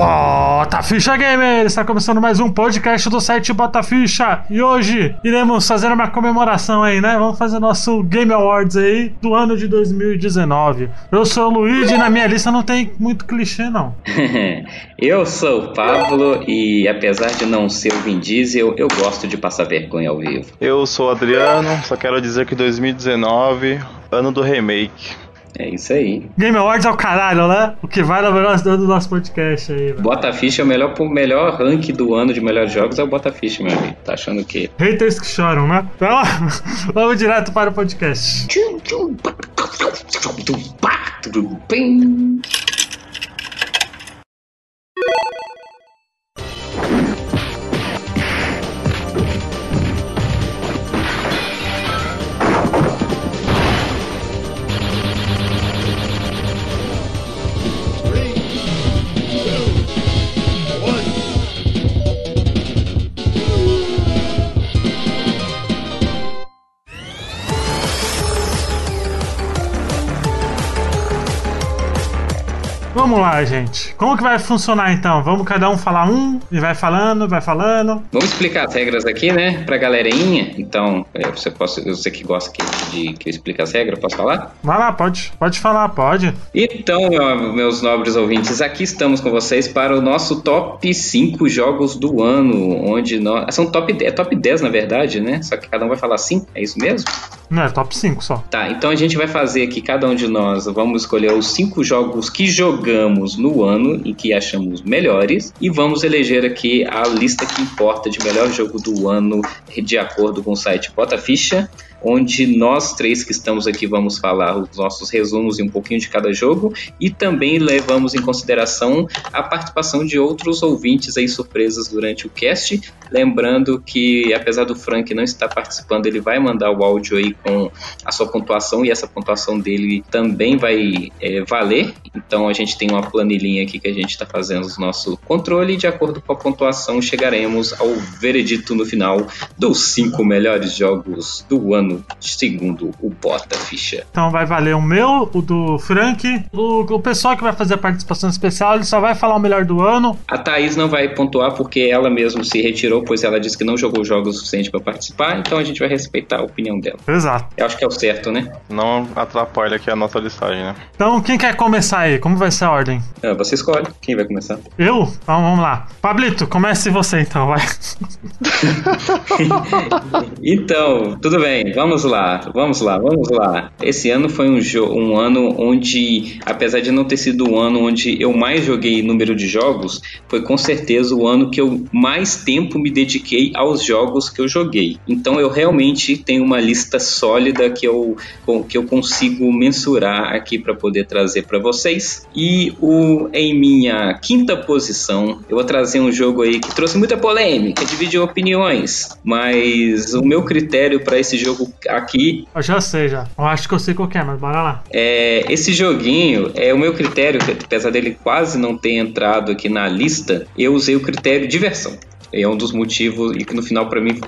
Bota Ficha Gamer! Está começando mais um podcast do site Bota Ficha e hoje iremos fazer uma comemoração aí, né? Vamos fazer nosso Game Awards aí do ano de 2019. Eu sou o Luigi e na minha lista não tem muito clichê, não. eu sou o Pablo e apesar de não ser o Vin Diesel, eu gosto de passar vergonha ao vivo. Eu sou o Adriano, só quero dizer que 2019, ano do remake. É isso aí. Game Awards é o caralho, né? O que vai na melhor do nosso podcast aí. Né? Bota Ficha é o melhor, o melhor rank do ano de melhores jogos, é o Bota Ficha, meu amigo. Tá achando o quê? Haters que choram, né? Então, vamos direto para o podcast. Vamos lá, gente. Como que vai funcionar então? Vamos cada um falar um e vai falando, vai falando. Vamos explicar as regras aqui, né? Pra galerinha. Então, é, você, posso, você que gosta que, de que eu explique as regras, posso falar? Vai lá, pode. Pode falar, pode. Então, meus nobres ouvintes, aqui estamos com vocês para o nosso top 5 jogos do ano. Onde nós. São top, é top 10, na verdade, né? Só que cada um vai falar 5, é isso mesmo? Não, é top 5 só. Tá, então a gente vai fazer aqui, cada um de nós, vamos escolher os 5 jogos que jogamos no ano em que achamos melhores e vamos eleger aqui a lista que importa de melhor jogo do ano de acordo com o site Bota Ficha onde nós três que estamos aqui vamos falar os nossos resumos e um pouquinho de cada jogo e também levamos em consideração a participação de outros ouvintes aí surpresas durante o cast. Lembrando que apesar do Frank não estar participando, ele vai mandar o áudio aí com a sua pontuação e essa pontuação dele também vai é, valer. Então a gente tem uma planilhinha aqui que a gente está fazendo o nosso controle e de acordo com a pontuação chegaremos ao veredito no final dos cinco melhores jogos do ano ano, segundo o Bota Ficha. Então vai valer o meu, o do Frank. O, o pessoal que vai fazer a participação especial, ele só vai falar o melhor do ano. A Thaís não vai pontuar porque ela mesmo se retirou, pois ela disse que não jogou jogos o suficiente para participar, então a gente vai respeitar a opinião dela. Exato. Eu acho que é o certo, né? Não atrapalha aqui a nossa listagem, né? Então, quem quer começar aí? Como vai ser a ordem? É, você escolhe. Quem vai começar? Eu? Então vamos lá. Pablito, comece você então, vai. então, tudo bem. Vamos lá, vamos lá, vamos lá. Esse ano foi um, um ano onde, apesar de não ter sido o ano onde eu mais joguei número de jogos, foi com certeza o ano que eu mais tempo me dediquei aos jogos que eu joguei. Então eu realmente tenho uma lista sólida que eu, que eu consigo mensurar aqui para poder trazer para vocês. E o, em minha quinta posição, eu vou trazer um jogo aí que trouxe muita polêmica, dividiu opiniões, mas o meu critério para esse jogo aqui. Eu já sei, já. Eu acho que eu sei qual é, mas bora lá. É, esse joguinho, é o meu critério, apesar dele quase não ter entrado aqui na lista, eu usei o critério diversão é um dos motivos e que no final para mim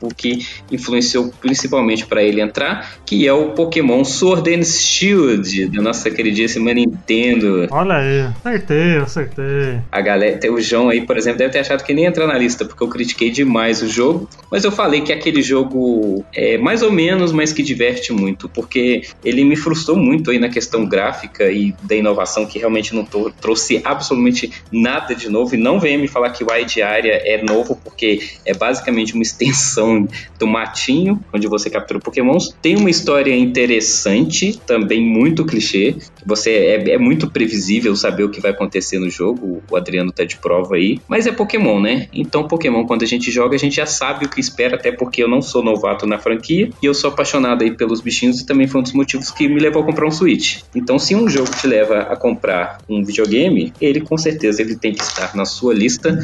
o que influenciou principalmente para ele entrar, que é o Pokémon Sword and Shield da nossa queridíssima Nintendo. Olha aí, acertei, acertei. A galera, o João aí, por exemplo, deve ter achado que nem entrar na lista porque eu critiquei demais o jogo, mas eu falei que aquele jogo é mais ou menos, mas que diverte muito, porque ele me frustrou muito aí na questão gráfica e da inovação que realmente não trouxe absolutamente nada de novo e não venha me falar que o Wide Area é novo, porque é basicamente uma extensão do matinho, onde você captura pokémons. Tem uma história interessante, também muito clichê. Você é, é muito previsível saber o que vai acontecer no jogo. O Adriano tá de prova aí. Mas é Pokémon, né? Então, Pokémon, quando a gente joga, a gente já sabe o que espera, até porque eu não sou novato na franquia e eu sou apaixonado aí pelos bichinhos e também foi um dos motivos que me levou a comprar um Switch. Então, se um jogo te leva a comprar um videogame, ele com certeza ele tem que estar na sua lista.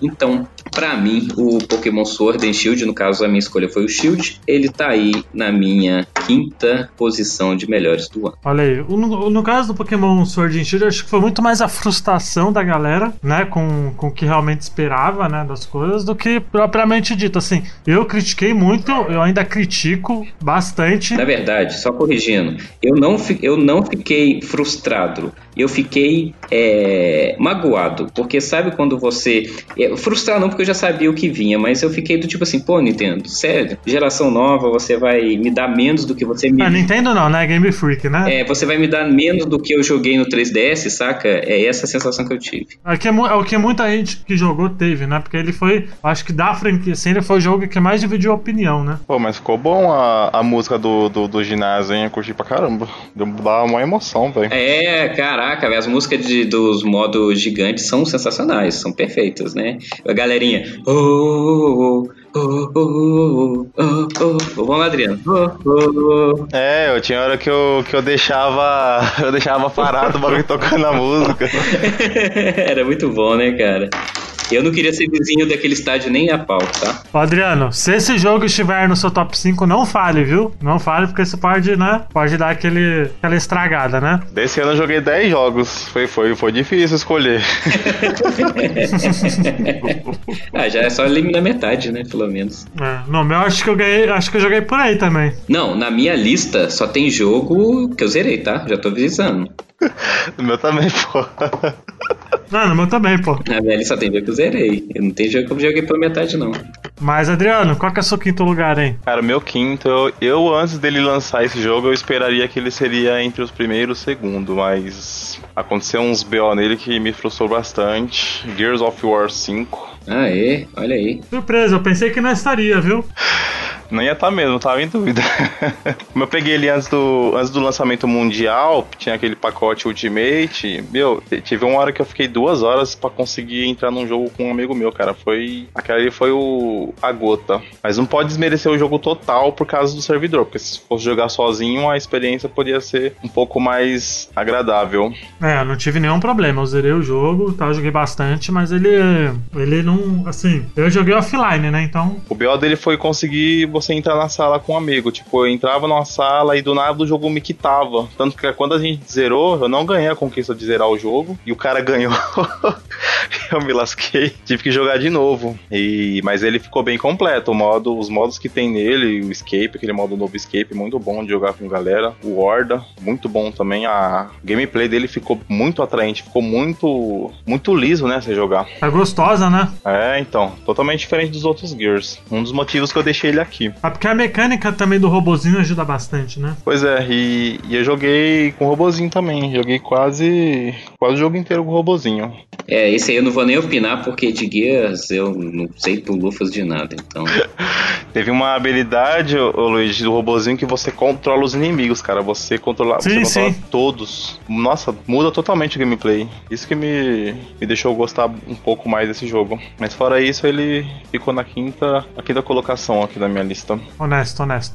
Então, Pra mim, o Pokémon Sword and Shield, no caso a minha escolha foi o Shield, ele tá aí na minha quinta posição de melhores do ano. Olha aí, no, no caso do Pokémon Sword and Shield, acho que foi muito mais a frustração da galera, né, com, com o que realmente esperava, né, das coisas, do que propriamente dito. Assim, eu critiquei muito, eu ainda critico bastante. Na verdade, só corrigindo, eu não, eu não fiquei frustrado, eu fiquei é, magoado, porque sabe quando você. É, frustrado não, porque eu já sabia o que vinha, mas eu fiquei do tipo assim, pô, Nintendo, sério, geração nova, você vai me dar menos do que você me. Ah, Nintendo não, né? Game Freak, né? É, você vai me dar menos do que eu joguei no 3DS, saca? É essa a sensação que eu tive. É o que, é, é o que muita gente que jogou teve, né? Porque ele foi, acho que da franquia, assim, ele foi o jogo que mais dividiu opinião, né? Pô, mas ficou bom a, a música do, do, do ginásio, hein? Eu curti pra caramba. Deu uma emoção, velho. É, caraca, véio, as músicas de, dos modos gigantes são sensacionais, são perfeitas, né? A galerinha. Oh, oh, oh, Oh, oh, oh, Vamos lá, Adriano. É, eu tinha hora que eu, que eu deixava. Eu deixava parado o bagulho tocando a música. Era muito bom, né, cara? Eu não queria ser vizinho daquele estádio nem a pau, tá? Ô Adriano, se esse jogo estiver no seu top 5, não fale, viu? Não fale, porque isso pode, né? Pode dar aquele, aquela estragada, né? Desse ano eu joguei 10 jogos. Foi, foi, foi difícil escolher. ah, já é só eliminar metade, né? Pelo menos. É, no meu acho que eu ganhei, acho que eu joguei por aí também. Não, na minha lista só tem jogo que eu zerei, tá? Já tô avisando. no meu também, pô. Não, no meu também, pô. Na minha lista tem jogo que eu zerei. Eu não tem jogo que eu joguei pela metade, não. Mas, Adriano, qual que é o seu quinto lugar, hein? Cara, o meu quinto, eu, eu, antes dele lançar esse jogo, eu esperaria que ele seria entre os primeiros e segundo, mas aconteceu uns BO nele que me frustrou bastante. Gears of War 5. Ah, é? Olha aí. Surpresa, eu pensei que não estaria, viu? Não ia estar tá mesmo, tava em dúvida. Como eu peguei ele antes do, antes do lançamento mundial, tinha aquele pacote Ultimate, meu, tive uma hora que eu fiquei duas horas para conseguir entrar num jogo com um amigo meu, cara. Foi. Aquela ali foi o. a gota. Mas não pode desmerecer o jogo total por causa do servidor, porque se fosse jogar sozinho, a experiência poderia ser um pouco mais agradável. É, eu não tive nenhum problema. Eu zerei o jogo, tá? Eu joguei bastante, mas ele. Ele não. Assim, eu joguei offline, né? Então. O BO dele foi conseguir você entrar na sala com um amigo. Tipo, eu entrava numa sala e do nada o jogo me quitava. Tanto que quando a gente zerou, eu não ganhei a conquista de zerar o jogo. E o cara ganhou. eu me lasquei. Tive que jogar de novo. E, mas ele ficou bem completo. O modo, os modos que tem nele, o Escape, aquele modo novo Escape, muito bom de jogar com galera. O Horda, muito bom também. A gameplay dele ficou muito atraente, ficou muito muito liso, né, você jogar. É gostosa, né? É, então, totalmente diferente dos outros Gears. Um dos motivos que eu deixei ele aqui. É porque a mecânica também do robozinho ajuda bastante, né? Pois é, e, e eu joguei com o robozinho também. Joguei quase quase o jogo inteiro com o robozinho. É, esse aí eu não vou nem opinar, porque de Gears eu não sei por lufas de nada, então. Teve uma habilidade, ô, Luiz, do robozinho que você controla os inimigos, cara. Você controla, sim, você controla todos. Nossa, muda totalmente o gameplay. Isso que me, me deixou gostar um pouco mais desse jogo. Mas fora isso, ele ficou na quinta, na quinta colocação aqui da minha lista. Honesto, honesto.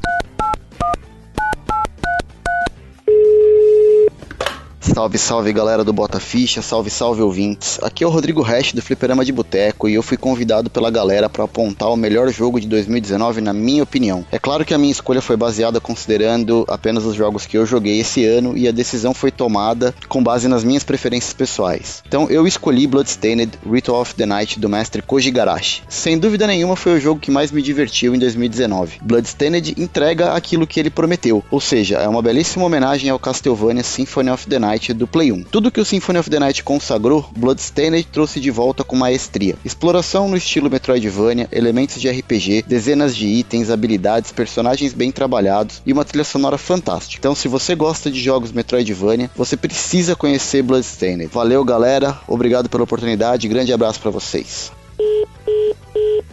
Salve, salve galera do Bota Ficha, salve, salve ouvintes. Aqui é o Rodrigo Hash do Fliperama de Boteco e eu fui convidado pela galera para apontar o melhor jogo de 2019 na minha opinião. É claro que a minha escolha foi baseada considerando apenas os jogos que eu joguei esse ano e a decisão foi tomada com base nas minhas preferências pessoais. Então eu escolhi Bloodstained Ritual of the Night do mestre Koji Garashi. Sem dúvida nenhuma foi o jogo que mais me divertiu em 2019. Bloodstained entrega aquilo que ele prometeu, ou seja, é uma belíssima homenagem ao Castlevania Symphony of the Night Night do Play 1. Tudo que o Symphony of the Night consagrou, Bloodstained trouxe de volta com maestria. Exploração no estilo Metroidvania, elementos de RPG, dezenas de itens, habilidades, personagens bem trabalhados e uma trilha sonora fantástica. Então, se você gosta de jogos Metroidvania, você precisa conhecer Bloodstained. Valeu, galera. Obrigado pela oportunidade. Grande abraço para vocês.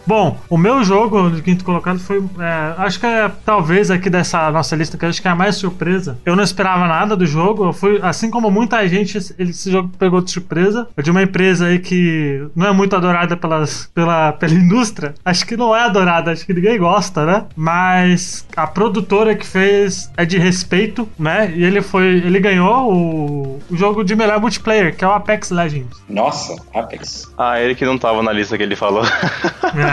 Bom, o meu jogo de quinto colocado foi. é, acho que é talvez aqui dessa nossa lista, que eu acho que é a mais surpresa. Eu não esperava nada do jogo. Eu fui, assim como muita gente, ele- esse jogo pegou de surpresa. É de uma empresa aí que não é muito adorada pelas, pela, pela indústria. Acho que não é adorada, acho que ninguém gosta, né? Mas a produtora que fez é de respeito, né? E ele foi. Ele ganhou o, o jogo de melhor multiplayer, que é o Apex Legends. Nossa, Apex. Ah, ele que não tava na lista que ele falou. É.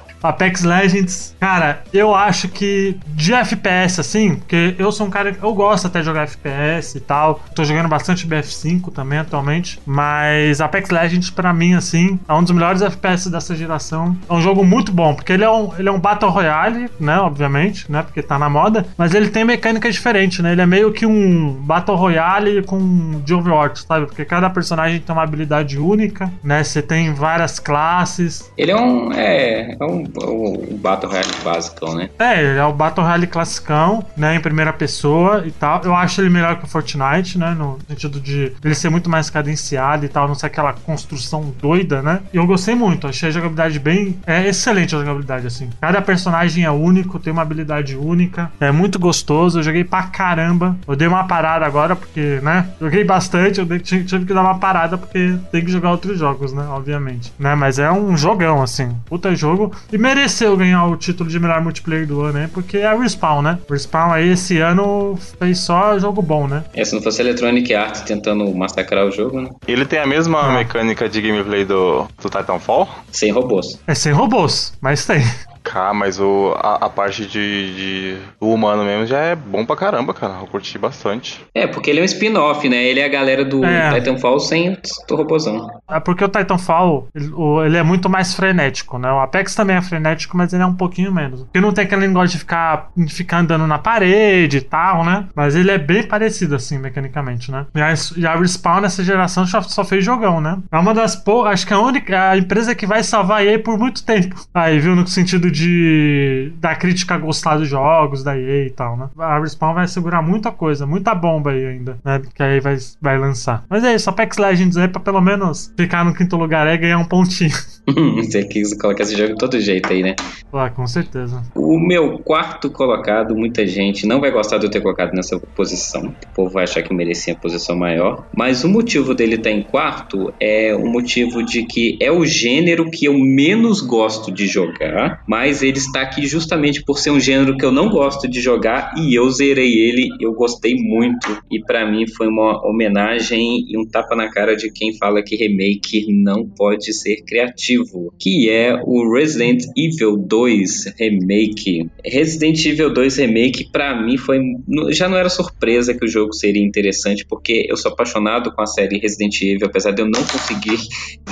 Apex Legends, cara, eu acho que de FPS, assim, porque eu sou um cara eu gosto até de jogar FPS e tal. Tô jogando bastante BF5 também atualmente. Mas Apex Legends, pra mim, assim, é um dos melhores FPS dessa geração. É um jogo muito bom, porque ele é um, ele é um Battle Royale, né? Obviamente, né? Porque tá na moda. Mas ele tem mecânica diferente, né? Ele é meio que um Battle Royale com de Overwatch, sabe? Porque cada personagem tem uma habilidade única, né? Você tem várias classes. Ele é um. É. É um, um Battle Royale básico, né? É, ele é o Battle Royale classicão, né, em primeira pessoa e tal. Eu acho ele melhor que o Fortnite, né, no sentido de ele ser muito mais cadenciado e tal, não ser aquela construção doida, né. E eu gostei muito, achei a jogabilidade bem... É excelente a jogabilidade, assim. Cada personagem é único, tem uma habilidade única, é muito gostoso, eu joguei pra caramba. Eu dei uma parada agora, porque, né, joguei bastante, eu tive que dar uma parada, porque tem que jogar outros jogos, né, obviamente. Né, mas é um jogão, assim, puta jogo. E mereceu ganhar o título de melhor multiplayer do ano, né? Porque é a Respawn, né? Respawn aí esse ano fez só jogo bom, né? É, se não fosse Electronic Arts tentando massacrar o jogo, né? Ele tem a mesma Ah. mecânica de gameplay do, do Titanfall? Sem robôs. É sem robôs, mas tem. Cara, mas o, a, a parte de, de o humano mesmo já é bom pra caramba, cara. Eu curti bastante. É, porque ele é um spin-off, né? Ele é a galera do É. Titanfall sem o robôzão. É porque o Titanfall, ele, é muito mais frenético, né? O Apex também é frenético, mas ele é um pouquinho menos. Porque não tem aquele negócio de ficar, de ficar andando na parede e tal, né? Mas ele é bem parecido, assim, mecanicamente, né? E a, e a Respawn nessa geração só, só fez jogão, né? É uma das pou... Acho que é a única a empresa que vai salvar a EA por muito tempo. Aí, viu? No sentido de da crítica gostar dos jogos da EA e tal, né? A Respawn vai segurar muita coisa, muita bomba aí ainda, né? Que aí vai, vai lançar. Mas é isso, Apex Legends aí pra pelo menos ficar no quinto lugar e ganhar um pontinho. Você quis colocar esse jogo de todo jeito aí, né? Ah, com certeza. O meu quarto colocado, muita gente não vai gostar de eu ter colocado nessa posição. O povo vai achar que eu merecia a posição maior. Mas o motivo dele estar em quarto é o motivo de que é o gênero que eu menos gosto de jogar. Mas ele está aqui justamente por ser um gênero que eu não gosto de jogar e eu zerei ele. Eu gostei muito. E pra mim foi uma homenagem e um tapa na cara de quem fala que remake não pode ser criativo. Que é o Resident Evil 2 Remake. Resident Evil 2 Remake, pra mim, foi. Já não era surpresa que o jogo seria interessante, porque eu sou apaixonado com a série Resident Evil, apesar de eu não conseguir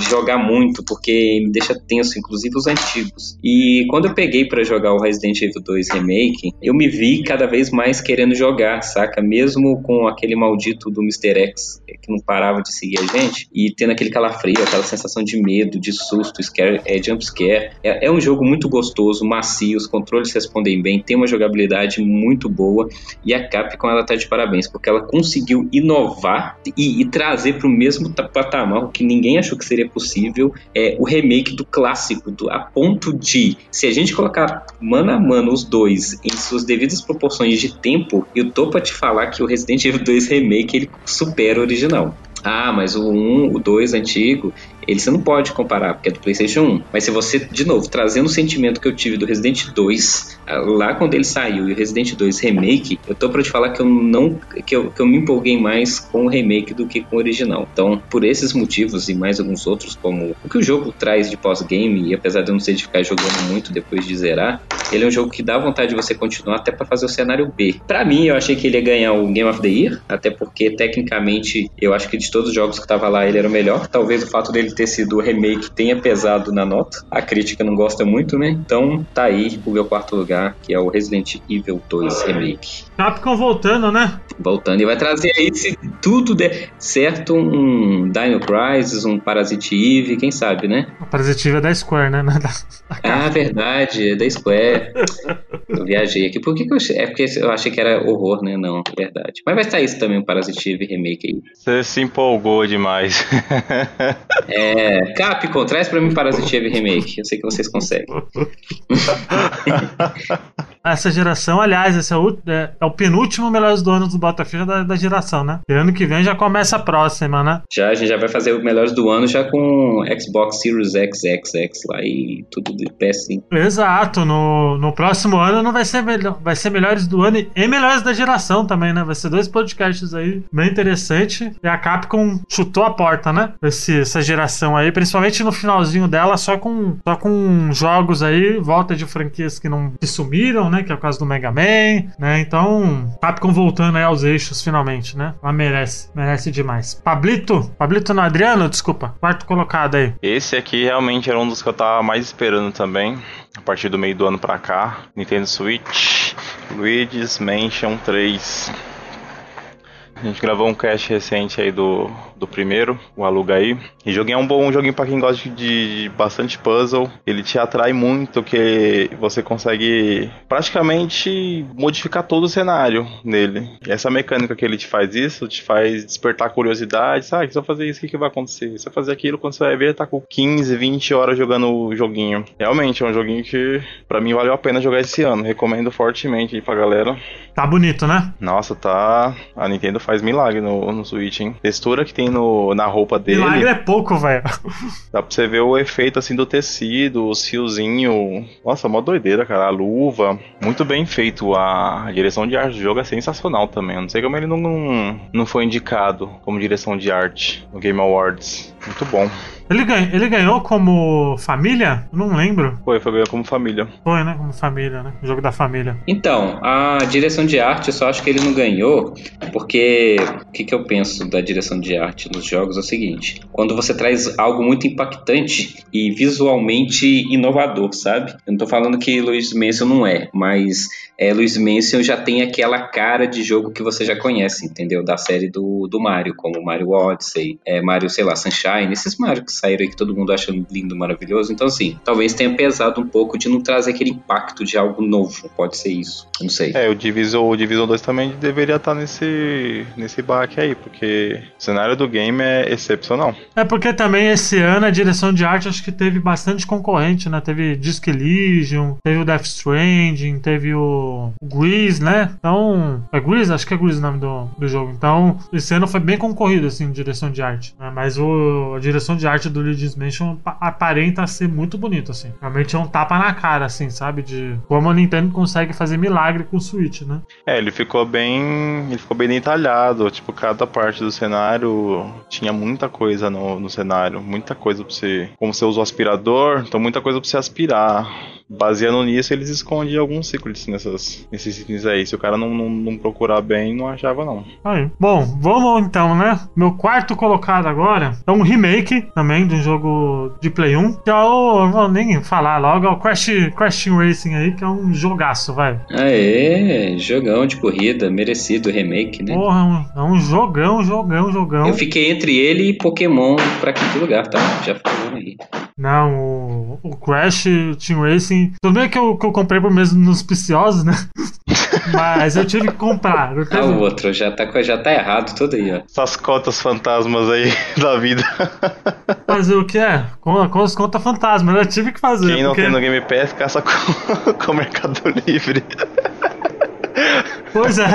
jogar muito, porque me deixa tenso, inclusive os antigos. E quando eu peguei pra jogar o Resident Evil 2 Remake, eu me vi cada vez mais querendo jogar, saca? Mesmo com aquele maldito do Mr. X que não parava de seguir a gente, e tendo aquele calafrio, aquela sensação de medo, de susto, scare, é, jump scare. É, é um jogo muito gostoso, macio, os controles respondem bem, tem uma jogabilidade muito boa, e a Capcom ela tá de parabéns, porque ela conseguiu inovar e, e trazer pro mesmo ta- patamar, o que ninguém achou que seria possível, é o remake do clássico, do, a ponto de, se a gente colocar mano a mano os dois em suas devidas proporções de tempo, eu tô pra te falar que o Resident Evil 2 Remake ele supera o original. Ah, mas o 1, o 2 antigo, ele você não pode comparar, porque é do PlayStation 1. Mas se você, de novo, trazendo o sentimento que eu tive do Resident 2, ah, lá quando ele saiu, e o Resident 2 Remake, eu tô pra te falar que eu não. que eu, que eu me empolguei mais com o remake do que com o original. Então, por esses motivos e mais alguns outros, como o que o jogo traz de pós-game, e apesar de eu não ser de ficar jogando muito depois de zerar, ele é um jogo que dá vontade de você continuar até pra fazer o cenário B. Pra mim, eu achei que ele ia ganhar o Game of the Year, até porque tecnicamente eu acho que de todos os jogos que tava lá ele era o melhor. Talvez o fato dele ter sido o remake tenha pesado na nota. A crítica não gosta muito, né? Então tá aí o meu quarto lugar, que é o Resident Evil 2 Remake. Capcom voltando, né? Voltando. E vai trazer aí, se tudo der certo, um Dino Crisis, um Parasite Eve, quem sabe, né? O Parasite Eve é da Square, né? ah, verdade, é da Square. eu viajei aqui. Por que, que eu achei? É porque eu achei que era horror, né? Não, verdade. Mas vai estar isso também, um Parasite Eve remake aí. Você se empolgou demais. é, Capcom, traz pra mim Parasite Eve remake. Eu sei que vocês conseguem. Essa geração, aliás, esse é o, é, é o penúltimo Melhores do Ano do Battlefield da, da geração, né? E ano que vem já começa a próxima, né? Já, a gente já vai fazer o Melhores do Ano já com Xbox Series X, X, X lá e tudo de PS5. Exato, no, no próximo ano não vai ser, melhor, vai ser Melhores do Ano e Melhores da geração também, né? Vai ser dois podcasts aí bem interessante. E a Capcom chutou a porta, né? Esse, essa geração aí, principalmente no finalzinho dela, só com, só com jogos aí, volta de franquias que não que sumiram, né? Que é o caso do Mega Man, né? Então, Capcom voltando aí aos eixos finalmente, né? Ela merece, merece demais. Pablito, Pablito no Adriano, desculpa, quarto colocado aí. Esse aqui realmente era um dos que eu tava mais esperando também, a partir do meio do ano pra cá. Nintendo Switch, Luigi's Mansion 3. A gente gravou um cast recente aí do, do primeiro, o Aluga aí. E joguinho é um bom joguinho para quem gosta de, de, bastante puzzle. Ele te atrai muito, que você consegue praticamente modificar todo o cenário nele. E essa mecânica que ele te faz isso, te faz despertar curiosidade. Sabe, se eu fazer isso, o que, que vai acontecer? Se eu fazer aquilo, quando você vai ver, tá com 15, 20 horas jogando o joguinho. Realmente, é um joguinho que para mim valeu a pena jogar esse ano. Recomendo fortemente aí pra galera. Tá bonito, né? Nossa, tá. A Nintendo faz milagre no, no Switch, hein? Textura que tem no, na roupa dele. Milagre é pouco, velho. Dá pra você ver o efeito assim do tecido, os fiozinhos. Nossa, mó doideira, cara. A luva. Muito bem feito. A, a direção de arte do jogo é sensacional também. Eu não sei como ele não, não, não foi indicado como direção de arte no Game Awards. Muito bom. Ele, ganha, ele ganhou como família? Não lembro. Foi, foi como família. Foi, né? Como família, né? O jogo da família. Então, a direção de arte, eu só acho que ele não ganhou, porque o que, que eu penso da direção de arte nos jogos é o seguinte: quando você traz algo muito impactante e visualmente inovador, sabe? Eu não tô falando que Luiz Mansion não é, mas é, Luiz Mansion já tem aquela cara de jogo que você já conhece, entendeu? Da série do, do Mario, como Mario Odyssey, é, Mario, sei lá, Sunshine, esses Mario que saíram aí que todo mundo acha lindo, maravilhoso. Então, assim, talvez tenha pesado um pouco de não trazer aquele impacto de algo novo. Pode ser isso. Não sei. É, o Divisor, o Divisor 2 também deveria estar nesse, nesse baque aí, porque o cenário do game é excepcional. É porque também esse ano a direção de arte acho que teve bastante concorrente, né? Teve Disc Elysium, teve o Death Stranding, teve o Grease, né? Então, é Grease? Acho que é Grease o nome do, do jogo. Então, esse ano foi bem concorrido, assim, direção de arte. Né? Mas o, a direção de arte do Luigi's Mansion aparenta ser muito bonito, assim. Realmente é um tapa na cara, assim, sabe? De como a Nintendo consegue fazer milagre com o Switch, né? É, ele ficou bem. Ele ficou bem detalhado. Tipo, cada parte do cenário tinha muita coisa no, no cenário. Muita coisa pra você. Como você usa o aspirador, então muita coisa pra você aspirar baseando nisso, eles escondem alguns secrets nessas, nesses itens aí. Se o cara não, não, não, procurar bem, não achava não. Aí. Bom, vamos então, né? Meu quarto colocado agora é um remake também de um jogo de Play 1. Que é o. Não vou nem falar logo, é o Crash, Crash Racing aí, que é um jogaço, vai. Aê, jogão de corrida, merecido remake, né? Porra, é um, é um jogão, jogão, jogão. Eu fiquei entre ele e Pokémon pra quinto lugar, tá? Já falando aí. Não, o, o Crash Team Racing. Tudo bem que eu, que eu comprei por mesmo nos preciosos, né? Mas eu tive que comprar. Eu ah, o outro já tá, já tá errado tudo aí, ó. Essas cotas fantasmas aí da vida. Fazer o que é? Com, com as contas fantasmas, eu tive que fazer. Quem não porque... tem no Game Pass, caça com, com o Mercado Livre. Pois é.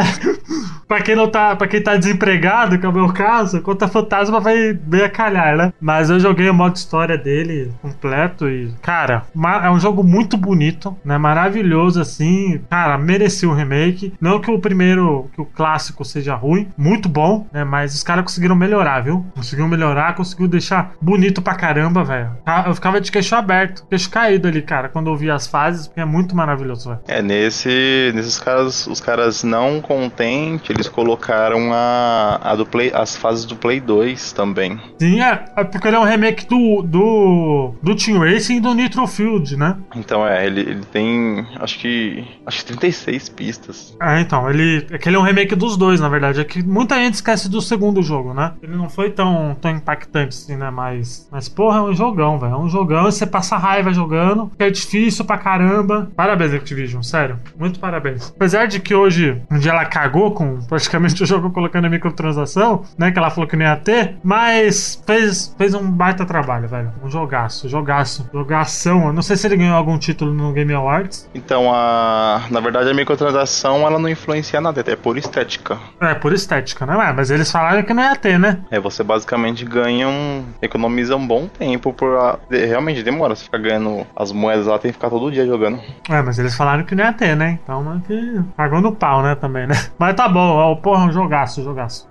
pra quem não tá. Pra quem tá desempregado, que é o meu caso, conta fantasma vai bem a calhar, né? Mas eu joguei o modo história dele completo e, cara, é um jogo muito bonito, né? Maravilhoso, assim. Cara, merecia um remake. Não que o primeiro, que o clássico seja ruim, muito bom, né? Mas os caras conseguiram melhorar, viu? Conseguiram melhorar, conseguiu deixar bonito pra caramba, velho. Eu ficava de queixo aberto, queixo caído ali, cara, quando eu via as fases, porque é muito maravilhoso, velho. É, nesse. Nesses caras, os caras não contentes, eles colocaram a, a do Play, as fases do Play 2 também. Sim, é, é porque ele é um remake do, do, do Team Racing e do Nitro Field, né? Então é, ele, ele tem acho que acho que 36 pistas. É, então, ele. É que ele é um remake dos dois, na verdade. É que muita gente esquece do segundo jogo, né? Ele não foi tão, tão impactante assim, né? Mas, mas porra, é um jogão, velho. É um jogão e você passa raiva jogando, que é difícil pra caramba. Parabéns, Activision, sério. Muito parabéns. Apesar de que hoje, um dia ela cagou com praticamente o jogo colocando a microtransação, né? Que ela falou que não ia ter, mas fez, fez um baita trabalho, velho. Um jogaço, jogaço, jogação. Eu não sei se ele ganhou algum título no Game Awards. Então, a, na verdade, a microtransação ela não influencia nada, é por estética. É, por estética, né? Mas eles falaram que não ia ter, né? É, você basicamente ganha um. economiza um bom tempo por. a- de- realmente demora você ficar ganhando as moedas lá, tem que ficar todo dia jogando. É, mas eles falaram que não ia ter, né? Então, que cagou no pau, né? Também, né? Mas tá bom, ó, porra, um jogaço, jogaço.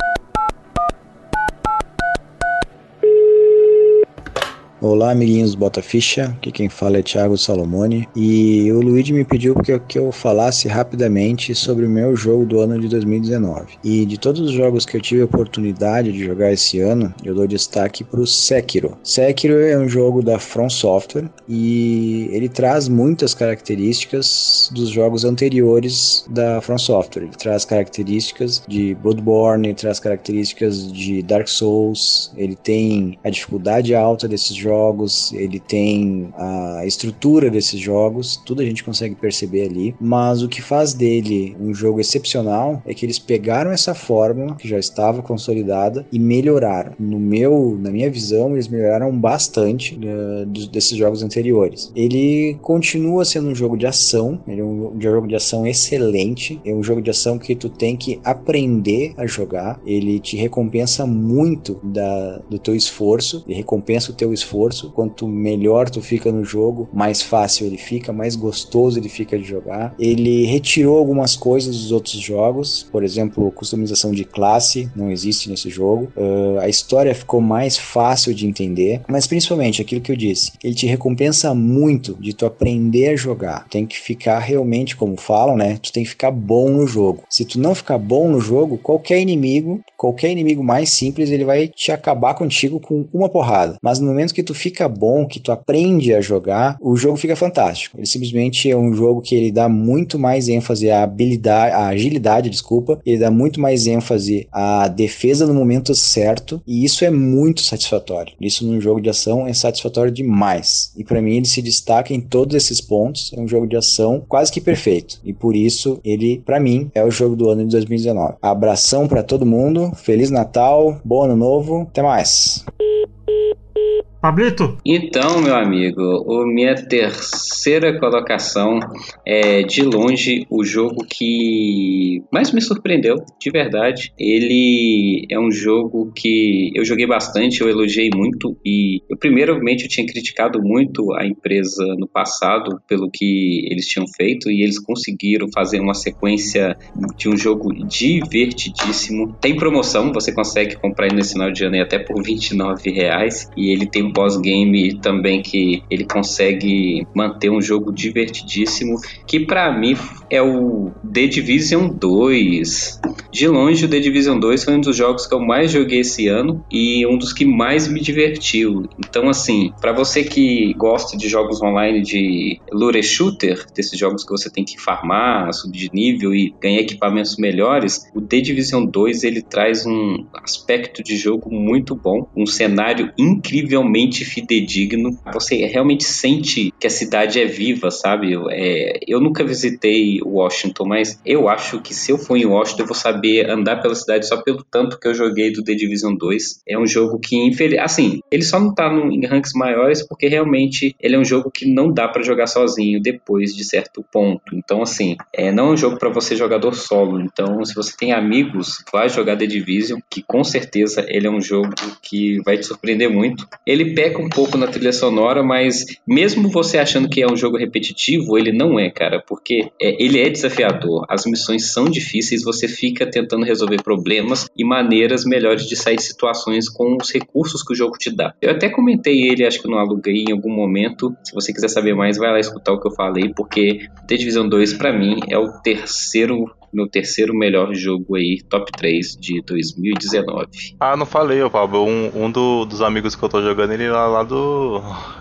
Olá, amiguinhos Bota Ficha. Aqui quem fala é Thiago Salomone. E o Luigi me pediu que eu, falasse rapidamente sobre o meu jogo do ano de 2019. E de todos os jogos que eu tive a oportunidade de jogar esse ano, eu dou destaque para o Sekiro. Sekiro é um jogo da From Software e ele traz muitas características dos jogos anteriores da From Software. Ele traz características de Bloodborne, traz características de Dark Souls, ele tem a dificuldade alta desses jogos, ele tem a estrutura desses jogos, tudo a gente consegue perceber ali, mas o que faz dele um jogo excepcional é que eles pegaram essa fórmula que já estava consolidada e melhoraram. No meu, na minha visão, eles melhoraram bastante dos- desses jogos anteriores. Ele continua sendo um jogo de ação, ele é um jogo de ação excelente, é um jogo de ação que tu tem que aprender a jogar, ele te recompensa muito da, do teu esforço, ele recompensa o teu esforço, quanto melhor tu fica no jogo, mais fácil ele fica, mais gostoso ele fica de jogar. Ele retirou algumas coisas dos outros jogos, por exemplo, customização de classe não existe nesse jogo. Uh, a história ficou mais fácil de entender, mas principalmente aquilo que eu disse, ele te recompensa muito de tu aprender a jogar. Tem que ficar realmente, como falam, né? Tu tem que ficar bom no jogo. Se tu não ficar bom no jogo, qualquer inimigo, qualquer inimigo mais simples, ele vai te acabar contigo com uma porrada. Mas no momento que tu fica bom, que tu aprende a jogar, o jogo fica fantástico. Ele simplesmente é um jogo que ele dá muito mais ênfase à habilidade, à agilidade, desculpa. Ele dá muito mais ênfase à defesa no momento certo, e isso é muito satisfatório. Isso num jogo de ação é satisfatório demais. E para mim ele se destaca em todos esses pontos. É um jogo de ação quase que perfeito. E por isso ele, para mim, é o jogo do ano de 2019. Abração para todo mundo. Feliz Natal, bom ano novo. Até mais. Pablito, Então, meu amigo, o minha terceira colocação é de longe o jogo que mais me surpreendeu, de verdade. Ele é um jogo que eu joguei bastante, eu elogiei muito e eu primeiramente eu tinha criticado muito a empresa no passado pelo que eles tinham feito e eles conseguiram fazer uma sequência de um jogo divertidíssimo. Tem promoção, você consegue comprar ele nesse final de janeiro até por 29 reais e ele tem um pós-game também que ele consegue manter um jogo divertidíssimo que pra mim é o The Division 2. De longe o The Division 2 foi um dos jogos que eu mais joguei esse ano e um dos que mais me divertiu. Então assim, pra você que gosta de jogos online de lure shooter, desses jogos que você tem que farmar, subir de nível e ganhar equipamentos melhores, o The Division 2 ele traz um aspecto de jogo muito bom, um cenário incrivelmente fidedigno. Você realmente sente que a cidade é viva, sabe? É, eu nunca visitei Washington, mas eu acho que se eu for em Washington, eu vou saber andar pela cidade só pelo tanto que eu joguei do The Division 2. É um jogo que, infeliz... assim, ele só não tá no, em ranks maiores porque realmente ele é um jogo que não dá para jogar sozinho depois de certo ponto. Então, assim, é, não é um jogo para você jogador solo. Então, se você tem amigos, vai jogar The Division, que com certeza ele é um jogo que vai te surpreender muito. Ele peca um pouco na trilha sonora, mas mesmo você achando que é um jogo repetitivo, ele não é, cara, porque é, ele é desafiador. As missões são difíceis, você fica tentando resolver problemas e maneiras melhores de sair de situações com os recursos que o jogo te dá. Eu até comentei ele, acho que não aluguei em algum momento. Se você quiser saber mais, vai lá escutar o que eu falei, porque The Division 2 para mim é o terceiro meu terceiro melhor jogo aí, top 3 de 2019. Ah, não falei, ô Pablo. Um, um do- dos amigos que eu tô jogando, ele lá, lá do.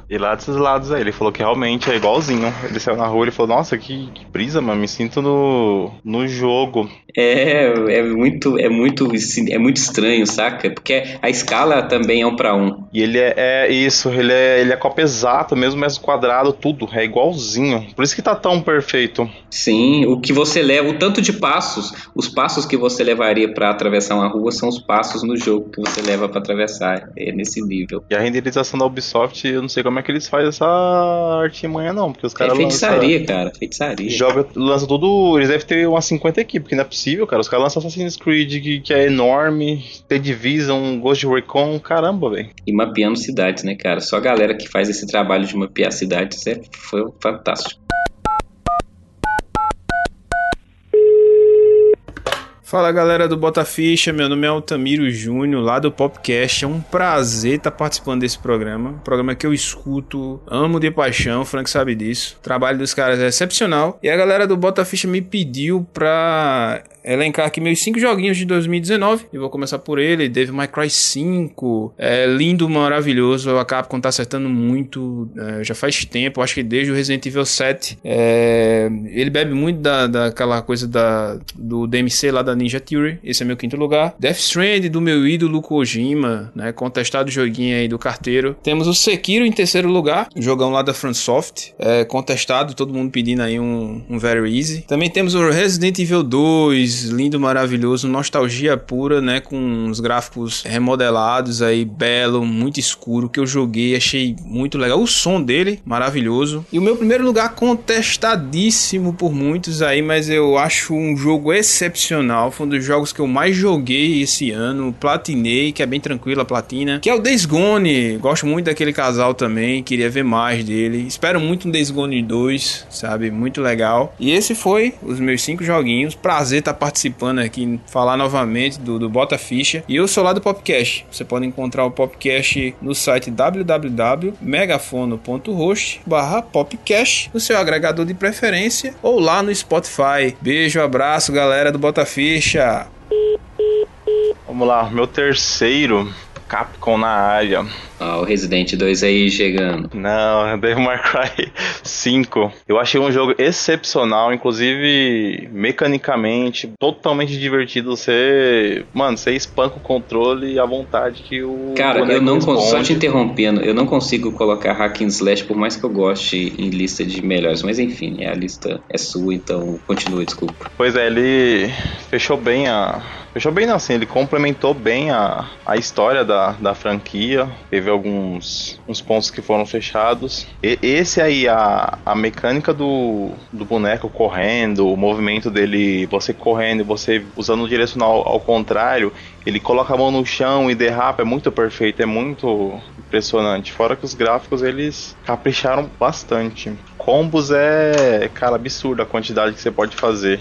E lá desses lados aí. Ele falou que realmente é igualzinho. Ele saiu na rua e falou: Nossa, que, que brisa, mano. Me sinto no, no jogo. É, é muito, é muito, é muito estranho, saca? Porque a escala também é um para um. E ele é, é isso, ele é, ele é cópia exata, mesmo metro quadrado, tudo. É igualzinho. Por isso que tá tão perfeito. Sim, o que você leva, o tanto de passos, os passos que você levaria pra atravessar uma rua são os passos no jogo que você leva pra atravessar. É nesse nível. E a renderização da Ubisoft, eu não sei como é que eles fazem essa artimanha, não. Porque os É caras feitiçaria, cara, feitiçaria. Joga, lança tudo. Eles devem ter umas 50 equipes, porque não é possível, cara. Os caras lançam Assassin's Creed, que, que é enorme, The Division, Ghost Recon, caramba, velho. E mapeando cidades, né, cara? Só a galera que faz esse trabalho de mapear cidades é, foi fantástico. Fala galera do Bota Ficha, meu nome é Altamiro Júnior, lá do Popcast. É um prazer estar participando desse programa. Um programa que eu escuto, amo de paixão, o Frank sabe disso. O trabalho dos caras é excepcional. E a galera do Bota Ficha me pediu pra elencar aqui meus cinco joguinhos de 2019. E vou começar por ele: Devil May Cry 5. É lindo, maravilhoso. A Capcom tá acertando muito. é, já faz tempo, acho que desde o Resident Evil 7. É, ele bebe muito da, daquela coisa da, do DMC lá da Ninja Theory. Esse é meu quinto lugar. Death Strand do meu ídolo Kojima, né? Contestado joguinho aí do carteiro. Temos o Sekiro em terceiro lugar. Jogão lá da FromSoft. É, contestado, todo mundo pedindo aí um, um Very Easy. Também temos o Resident Evil 2, lindo, maravilhoso, nostalgia pura, né? Com uns gráficos remodelados aí, belo, muito escuro, que eu joguei, achei muito legal. O som dele, maravilhoso. E o meu primeiro lugar, contestadíssimo por muitos aí, mas eu acho um jogo excepcional. Foi um dos jogos que eu mais joguei esse ano, platinei, que é bem tranquilo a platina, que é o Days Gone. Gosto muito daquele casal também, queria ver mais dele. Espero muito um Days Gone 2, sabe? Muito legal. E esse foi os meus cinco joguinhos. Prazer estar participando aqui, falar novamente do, do Bota Ficha. E eu sou lá do Popcast. Você pode encontrar o Popcast no site www.megafono.host barra Popcast, no seu agregador de preferência, ou lá no Spotify. Beijo, abraço, galera do Bota Ficha. Vamos lá, meu terceiro. Capcom na área. Ó, o Resident 2 aí chegando. Não, Devil May Cry 5. Eu achei um jogo excepcional, inclusive mecanicamente, totalmente divertido. Você, mano, você espanca o controle à vontade que o Cara, eu não consigo, só te interrompendo, eu não consigo colocar Hack and Slash por mais que eu goste em lista de melhores, mas enfim, a lista é sua, então continue, desculpa. Pois é, ele fechou bem a. Fechou bem não, assim, ele complementou bem a, a história da, da franquia. Teve alguns uns pontos que foram fechados. E, esse aí, a, a mecânica do, do boneco correndo, o movimento dele, você correndo, você usando o direcional ao contrário, ele coloca a mão no chão e derrapa, é muito perfeito, é muito impressionante. Fora que os gráficos eles capricharam bastante. Combos é, cara, absurdo a quantidade que você pode fazer.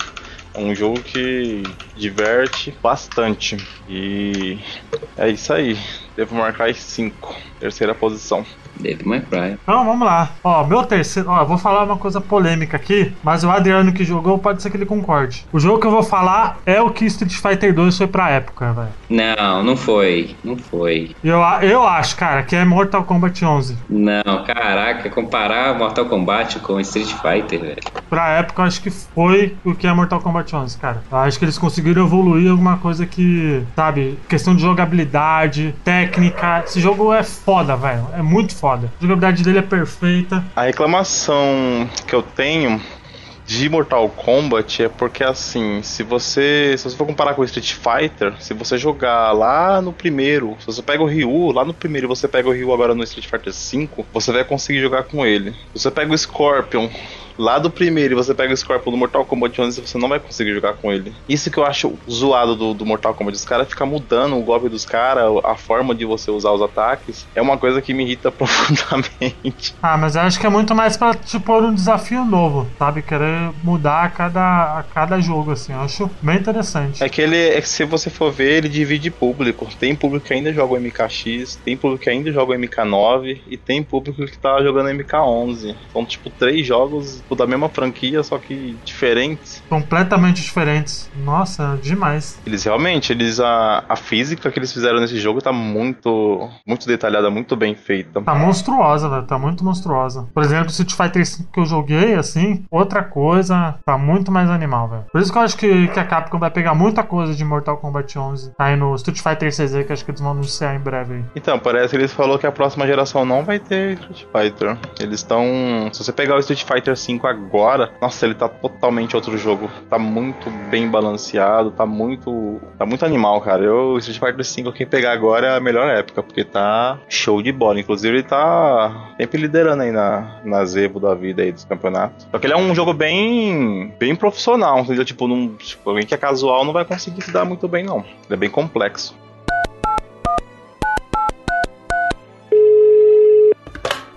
É um jogo que diverte bastante. E é isso aí. Devo marcar 5, terceira posição. Devil May Cry. Então vamos lá. Ó, meu terceiro. Ó, eu vou falar uma coisa polêmica aqui, mas o Adriano que jogou pode ser que ele concorde. O jogo que eu vou falar é o que Street Fighter 2 foi pra época, velho. Não, não foi, não foi. Eu, eu acho, cara, que é Mortal Kombat 11. Não, caraca, comparar Mortal Kombat com Street Fighter, velho. Pra época, eu acho que foi o que é Mortal Kombat 11, cara. Eu acho que eles conseguiram evoluir alguma coisa que, sabe, questão de jogabilidade, técnica. Esse jogo é foda, velho. É muito foda. A jogabilidade dele é perfeita. A reclamação que eu tenho de Mortal Kombat é porque assim, se você se você for comparar com Street Fighter, se você jogar lá no primeiro, se você pega o Ryu lá no primeiro e você pega o Ryu agora no Street Fighter 5, você vai conseguir jogar com ele. Se você pega o Scorpion lá do primeiro e você pega o Scorpion do Mortal Kombat 11, você não vai conseguir jogar com ele. Isso que eu acho zoado do, do Mortal Kombat, os caras ficam mudando o golpe dos caras, a forma de você usar os ataques, é uma coisa que me irrita profundamente. Ah, mas eu acho que é muito mais pra te pôr um desafio novo, sabe? Querer mudar a cada, a cada jogo, assim. Eu acho bem interessante. É que ele, é que se você for ver, ele divide público. Tem público que ainda joga o MKX, tem público que ainda joga o MK9 e tem público que tá jogando o MK11. São tipo três jogos tipo, da mesma franquia, só que diferentes. Completamente diferentes. Nossa, demais. Eles realmente, eles a, a física que eles fizeram nesse jogo tá muito muito detalhada, muito bem feita. Tá monstruosa, velho. Tá muito monstruosa. Por exemplo, Street Fighter 5 que eu joguei, assim, outra coisa, tá muito mais animal, velho. Por isso que eu acho que, que a Capcom vai pegar muita coisa de Mortal Kombat 11 aí no Street Fighter CZ, que acho que eles vão anunciar em breve aí. Então, parece que eles falou que a próxima geração não vai ter Street Fighter. Eles estão. Se você pegar o Street Fighter 5 agora, nossa, ele tá totalmente outro jogo. Tá muito bem balanceado, tá muito. tá muito animal, cara. Eu, Street Fighter 5, quem pegar agora é a melhor época, porque tá show de bola. Inclusive, ele tá sempre liderando aí na, na Zevo da vida aí dos campeonatos. Só que ele é um jogo bem. bem profissional, entendeu? Tipo, num, tipo, alguém que é casual não vai conseguir se dar muito bem, não. Ele é bem complexo.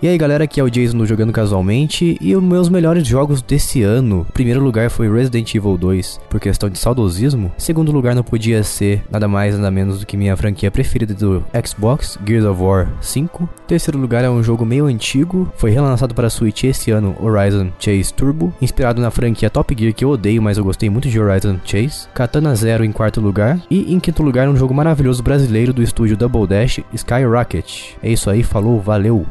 E aí galera, aqui é o Jason do Jogando Casualmente e os meus melhores jogos desse ano. Primeiro lugar foi Resident Evil 2, por questão de saudosismo. Segundo lugar não podia ser nada mais nada menos do que minha franquia preferida do Xbox, Gears of War 5. Terceiro lugar é um jogo meio antigo, foi relançado para Switch esse ano, Horizon Chase Turbo, inspirado na franquia Top Gear que eu odeio, mas eu gostei muito de Horizon Chase. Katana Zero em quarto lugar e em quinto lugar um jogo maravilhoso brasileiro do estúdio Double Dash, Skyrocket. É isso aí, falou, valeu!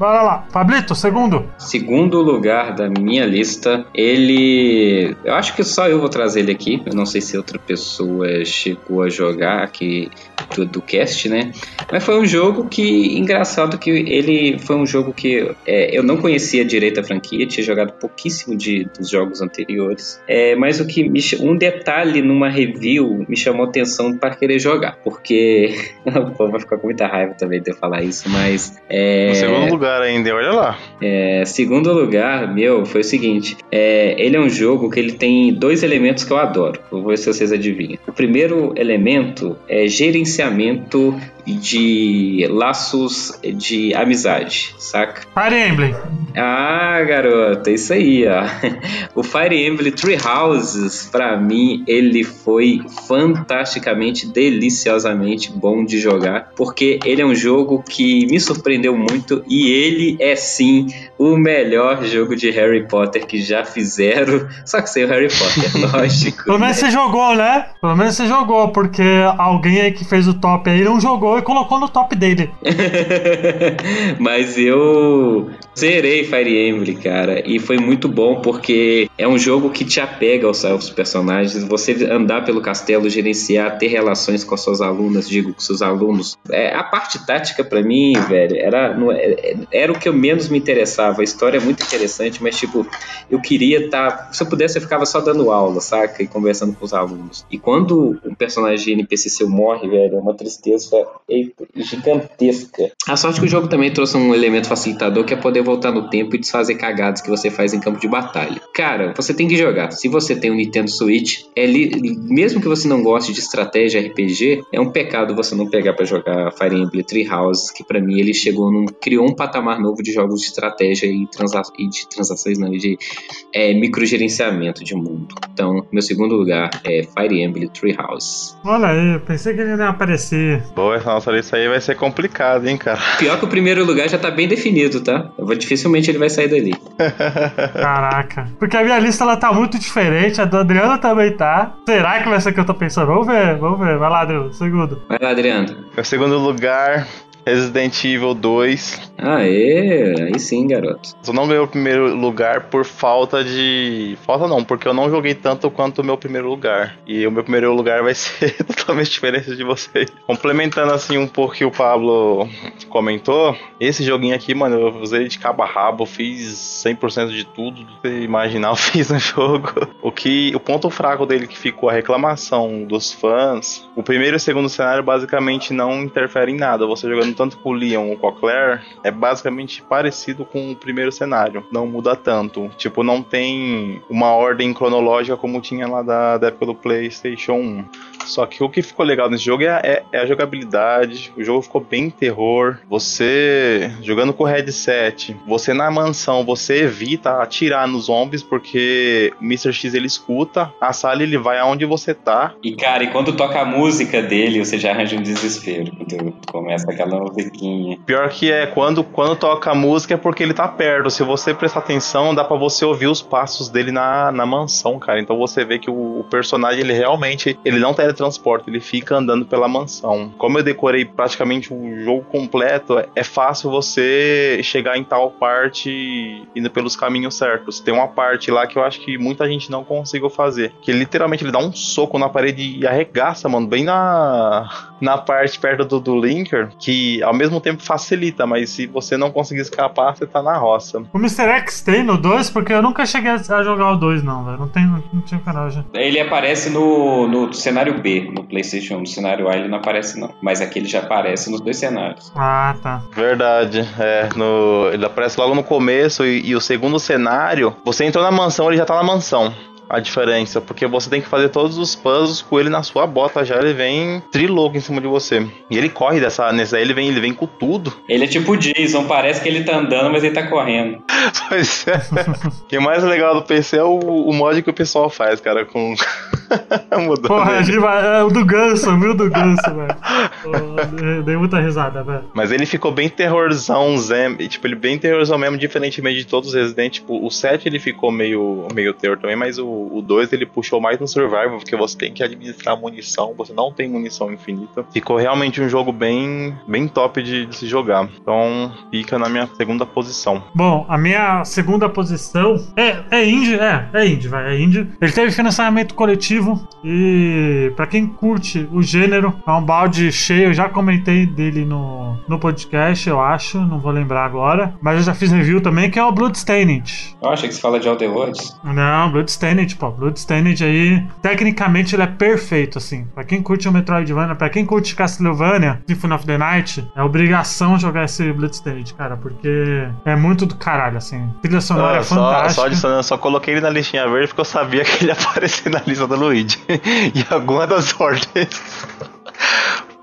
Bora lá. Pablito, segundo. Segundo lugar da minha lista, ele. Eu acho que só eu vou trazer ele aqui. Eu não sei se outra pessoa chegou a jogar aqui do, do cast, né? Mas foi um jogo que. Engraçado que ele foi um jogo que é, eu não conhecia direito a franquia, tinha jogado pouquíssimo de, dos jogos anteriores. É, mas o que me, um detalhe numa review me chamou atenção para querer jogar. Porque. o povo vai ficar com muita raiva também de eu falar isso, mas. É, No segundo lugar ainda, olha lá. É, segundo lugar, meu, foi o seguinte: é, ele é um jogo que ele tem dois elementos que eu adoro. Vou ver se vocês adivinham. O primeiro elemento é gerenciamento de laços de amizade, saca? Fire Emblem. Ah, garota, isso aí, ó. O Fire Emblem Three Houses, pra mim, ele foi fantasticamente, deliciosamente bom de jogar, porque ele é um jogo que me surpreendeu muito e ele é sim o melhor jogo de Harry Potter que já fizeram, só que sem o Harry Potter, lógico. Pelo menos você jogou, né? Pelo menos você jogou, porque alguém aí que fez o top aí não jogou e colocou no top dele. Mas eu zerei Fire Emblem, cara, e foi muito bom porque é um jogo que te apega aos, aos personagens, você andar pelo castelo, gerenciar, ter relações com as suas alunas, digo, com seus alunos. É, a parte tática para mim, velho, era, é, era o que eu menos me interessava. A história é muito interessante, mas tipo, eu queria estar, tá, se eu pudesse eu ficava só dando aula, saca? E conversando com os alunos. E quando um personagem NPC seu morre, velho, é uma tristeza gigantesca. A sorte que o jogo também trouxe um elemento facilitador que é poder voltar no tempo e desfazer cagadas que você faz em campo de batalha. Cara, você tem que jogar. Se você tem um Nintendo Switch, é li... mesmo que você não goste de estratégia RPG, é um pecado você não pegar para jogar Fire Emblem Three Houses, que para mim ele chegou num criou um patamar novo de jogos de estratégia e, transa... e de transações, não, de é, microgerenciamento de mundo. Então, meu segundo lugar é Fire Emblem Three Houses. Olha aí, pensei que ele ia aparecer. Boa, essa nossa lista aí vai ser complicada, hein, cara. Pior que o primeiro lugar já tá bem definido, tá? Dificilmente ele vai sair dali. Caraca. Porque a minha lista ela tá muito diferente, a do Adriano também tá. Será que vai ser que eu tô pensando? Vamos ver, vamos ver. Vai lá, Adriano, segundo. Vai lá, Adriano. O segundo lugar, Resident Evil 2. Aê, aí sim, garoto. Só não ganhei o primeiro lugar por falta de. Falta não, porque eu não joguei tanto quanto o meu primeiro lugar. E o meu primeiro lugar vai ser totalmente diferente de vocês. Complementando assim um pouco que o Pablo comentou, esse joguinho aqui, mano, eu usei de cabo a rabo, fiz 100% de tudo do que imaginar, eu fiz no jogo. O que o ponto fraco dele que ficou a reclamação dos fãs, o primeiro e o segundo cenário basicamente não interferem em nada. Você jogando tanto com o Leon ou com a Claire, é basicamente parecido com o primeiro cenário. Não muda tanto. Tipo, não tem uma ordem cronológica como tinha lá da, da época do PlayStation 1. Só que o que ficou legal nesse jogo é, é, é, a jogabilidade. O jogo ficou bem terror. Você jogando com o headset, você na mansão, você evita atirar nos zombies porque o Mr. X ele escuta, a sala ele vai aonde você tá. E cara, e quando toca a música dele, você já arranja um desespero. Quando começa aquela musiquinha. Pior que é, quando, quando toca a música é porque ele tá perto. Se você prestar atenção, dá pra você ouvir os passos dele na, na mansão, cara. Então você vê que o, o personagem, ele realmente, ele não teletransporta, ele fica andando pela mansão. Como eu decorei praticamente o jogo completo, é, é fácil você chegar em tal parte indo pelos caminhos certos. Tem uma parte lá que eu acho que muita gente não conseguiu fazer, que literalmente ele dá um soco na parede e arregaça, mano, bem na na parte perto do, do linker, que ao mesmo tempo facilita, mas se você não conseguir escapar, você tá na roça. O Mr. X tem no 2, porque eu nunca cheguei a jogar o 2, não, velho. Não, tem, não tinha coragem. Ele aparece no, no cenário B, no PlayStation 1. No cenário A ele não aparece, não. Mas aqui ele já aparece nos dois cenários. Ah, tá. Verdade. É, no, ele aparece logo no começo e, e o segundo cenário, você entrou na mansão, ele já tá na mansão a diferença, porque você tem que fazer todos os puzzles com ele na sua bota já, ele vem triloco em cima de você. E ele corre dessa, nesse aí ele vem, ele vem com tudo. Ele é tipo o Jason, parece que ele tá andando, mas ele tá correndo. pois é. o que mais legal do PC é o, o mod que o pessoal faz, cara, com Mudou. Porra, a gente vai, é o do ganso, viu do ganso, velho. Dei muita risada, velho. Mas ele ficou bem terrorzão, Zé. Tipo, ele bem terrorzão mesmo, diferentemente de todos os Resident. Tipo, o 7 ele ficou meio, meio terror também, mas o, o 2 ele puxou mais no survival, porque você tem que administrar munição, você não tem munição infinita. Ficou realmente um jogo bem, bem top de, de se jogar. Então, fica na minha segunda posição. Bom, a minha segunda posição é, é indie, é, é indie, vai, é indie. Ele teve financiamento coletivo e para quem curte o gênero, é um balde cheio. Eu já comentei dele no, no podcast, eu acho, não vou lembrar agora. Mas eu já fiz review também, que é o Bloodstained. Eu acho que você fala de Outer Worlds. Não, Bloodstained, pô. Bloodstained aí, tecnicamente ele é perfeito, assim. Pra quem curte o Metroidvania, pra quem curte Castlevania, Symphony of the Night, é obrigação jogar esse Bloodstained, cara, porque é muito do caralho, assim. Trilha sonora ah, é fantástica. Só, só, só coloquei ele na listinha verde porque eu sabia que ele ia aparecer na lista do Luigi. e alguma das ordens.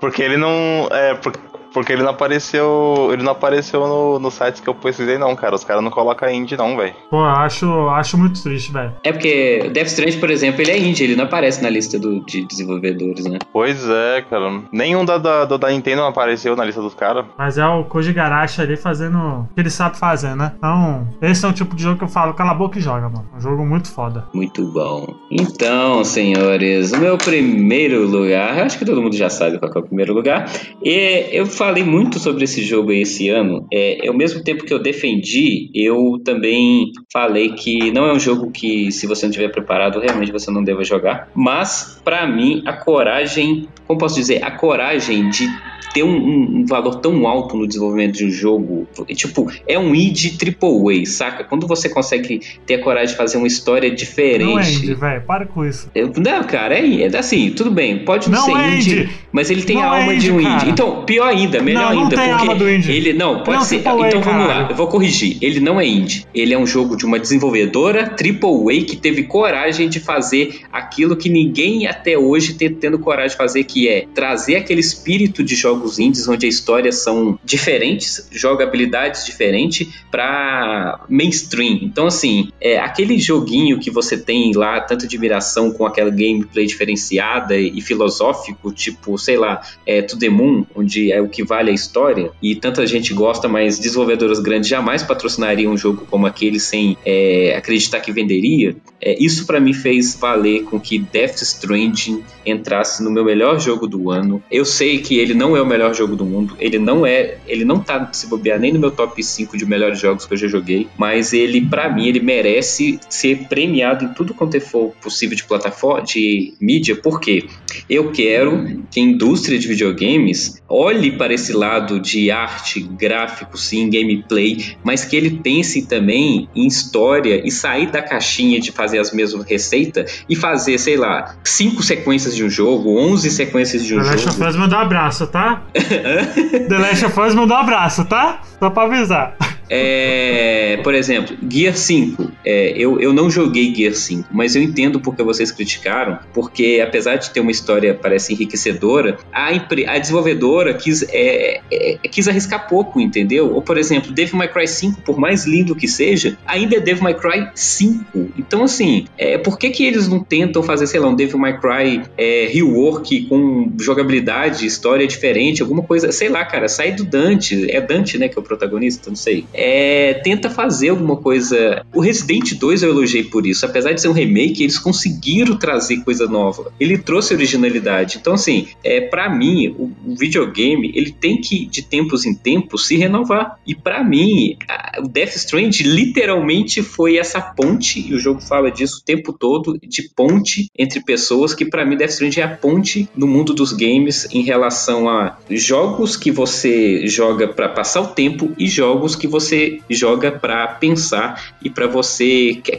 Porque ele não. É, porque porque ele não apareceu. Ele não apareceu no, no site que eu pesquisei, não, cara. Os caras não colocam indie, não, velho. Pô, acho, acho muito triste, velho. É porque Death Stranding, por exemplo, ele é indie, ele não aparece na lista do, de desenvolvedores, né? Pois é, cara. Nenhum da, da, da Nintendo apareceu na lista dos caras. Mas é o Koji Garashi ali fazendo o que ele sabe fazer, né? Então, esse é um tipo de jogo que eu falo, cala a boca e joga, mano. Um jogo muito foda. Muito bom. Então, senhores, o meu primeiro lugar, acho que todo mundo já sabe qual é o primeiro lugar. E eu falei muito sobre esse jogo esse ano. É, ao mesmo tempo que eu defendi, eu também falei que não é um jogo que, se você não estiver preparado, realmente você não deva jogar. Mas, para mim, a coragem, como posso dizer, a coragem de ter um, um, valor tão alto no desenvolvimento de um jogo, tipo, é um id triple A, saca? Quando você consegue ter a coragem de fazer uma história diferente. Não é indie, velho, para com isso. Eu, não, cara, é, é, assim, tudo bem, pode não, não ser é indie, indie, mas ele tem não a alma é indie, de um indie. Então, pior ainda, melhor não, ainda, tem porque alma do indie. ele não pode ser. Então a, vamos lá, eu vou corrigir. Ele não é indie. Ele é um jogo de uma desenvolvedora triple A que teve coragem de fazer aquilo que ninguém até hoje tem tendo coragem de fazer, que é trazer aquele espírito de jogos indies onde a histórias são diferentes, jogabilidades diferentes para mainstream. Então, assim, é aquele joguinho que você tem lá, tanto de admiração com aquela gameplay diferenciada e filosófico, tipo, sei lá, é To The Moon, onde é o que vale a história, e tanta gente gosta, mas desenvolvedoras grandes jamais patrocinariam um jogo como aquele sem é, acreditar que venderia. É, isso para mim fez valer com que Death Stranding entrasse no meu melhor jogo do ano. Eu sei que ele não é o melhor jogo do mundo, ele não é, ele não tá se bobear nem no meu top 5 de melhores jogos que eu já joguei, mas ele para mim ele merece ser premiado em tudo quanto for possível de plataforma, de mídia, porque eu quero que a indústria de videogames olhe para esse lado de arte, gráfico, sim, gameplay, mas que ele pense também em história e sair da caixinha de fazer as mesmas receitas e fazer, sei lá, cinco sequências de um jogo, 11 sequências de um jogo. Of Us mandou um abraço, tá? The Last of Us mandou um abraço, tá? Só pra avisar. É, por exemplo, Gear 5 é, eu, eu não joguei Gear 5, mas eu entendo porque vocês criticaram, porque apesar de ter uma história, parece enriquecedora, a, a desenvolvedora quis, é, é, quis arriscar pouco, entendeu? Ou, por exemplo, Devil May Cry 5, por mais lindo que seja, ainda é Devil May Cry 5. Então, assim, é, por que, que eles não tentam fazer, sei lá, um Devil May Cry é, rework com jogabilidade, história diferente, alguma coisa, sei lá, cara, sai do Dante, é Dante, né, que é o protagonista, não sei. É, tenta fazer alguma coisa. O Resident 2 eu elogiei por isso, apesar de ser um remake, eles conseguiram trazer coisa nova. Ele trouxe originalidade. Então, assim, é, para mim, o, o, videogame, ele tem que, de tempos em tempos, se renovar. E para mim, a, o Death Strand literalmente foi essa ponte, e o jogo fala disso o tempo todo, de ponte entre pessoas, que para mim Death Strand é a ponte no mundo dos games em relação a jogos que você joga para passar o tempo e jogos que você joga para pensar e para você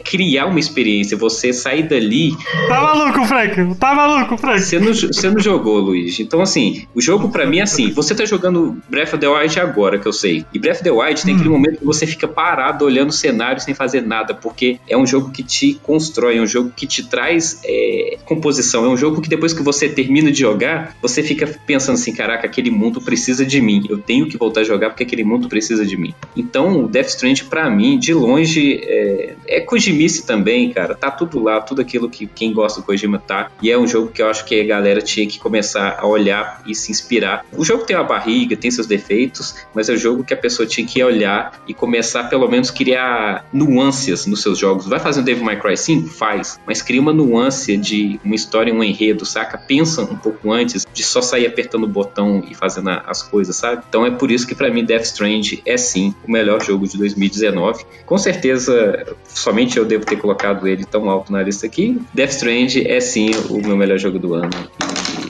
criar uma experiência, você sair dali. Tá maluco, Frank? Tá maluco, Frank? Você não, você não jogou, Luiz. Então, assim, o jogo para mim é assim: você tá jogando Breath of the Wild agora, que eu sei. E Breath of the Wild tem hum. aquele momento que você fica parado olhando o cenário sem fazer nada, porque é um jogo que te constrói, é um jogo que te traz é, composição, é um jogo que depois que você termina de jogar, você fica pensando assim: caraca, aquele mundo precisa de mim. Eu tenho que voltar a jogar porque aquele mundo precisa de mim. Então, o Death Stranding, para mim, de longe, é, é Kojimice também, cara. Tá tudo lá, tudo aquilo que quem gosta do Kojima tá. E é um jogo que eu acho que a galera tinha que começar a olhar e se inspirar. O jogo tem uma barriga, tem seus defeitos, mas é um jogo que a pessoa tinha que olhar e começar, pelo menos, criar nuances nos seus jogos. Vai fazer um Devil May Cry 5? Faz. Mas cria uma nuance de uma história, um enredo, saca? Pensa um pouco antes de só sair apertando o botão e fazendo as coisas, sabe? Então é por isso que para mim Death Strand é sim o melhor jogo de 2019. Com certeza, somente eu devo ter colocado ele tão alto na lista aqui. Death Strand é sim o meu melhor jogo do ano.